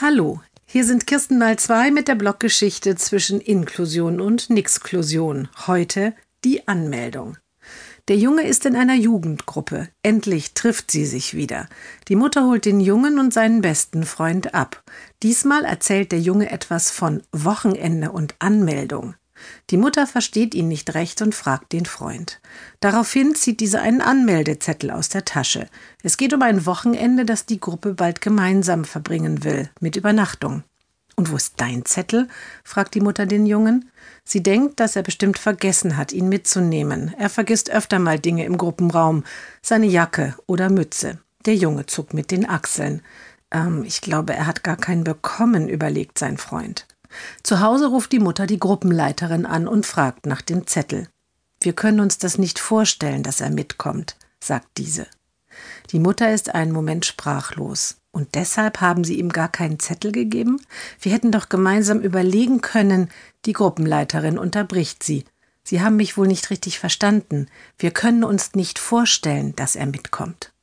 Hallo, hier sind Kirsten mal zwei mit der Bloggeschichte zwischen Inklusion und Nixklusion. Heute die Anmeldung. Der Junge ist in einer Jugendgruppe. Endlich trifft sie sich wieder. Die Mutter holt den Jungen und seinen besten Freund ab. Diesmal erzählt der Junge etwas von Wochenende und Anmeldung. Die Mutter versteht ihn nicht recht und fragt den Freund. Daraufhin zieht dieser einen Anmeldezettel aus der Tasche. Es geht um ein Wochenende, das die Gruppe bald gemeinsam verbringen will, mit Übernachtung. Und wo ist dein Zettel? fragt die Mutter den Jungen. Sie denkt, dass er bestimmt vergessen hat, ihn mitzunehmen. Er vergisst öfter mal Dinge im Gruppenraum, seine Jacke oder Mütze. Der Junge zuckt mit den Achseln. Ähm, ich glaube, er hat gar keinen bekommen, überlegt sein Freund. Zu Hause ruft die Mutter die Gruppenleiterin an und fragt nach dem Zettel. Wir können uns das nicht vorstellen, dass er mitkommt, sagt diese. Die Mutter ist einen Moment sprachlos. Und deshalb haben Sie ihm gar keinen Zettel gegeben? Wir hätten doch gemeinsam überlegen können. Die Gruppenleiterin unterbricht sie. Sie haben mich wohl nicht richtig verstanden. Wir können uns nicht vorstellen, dass er mitkommt.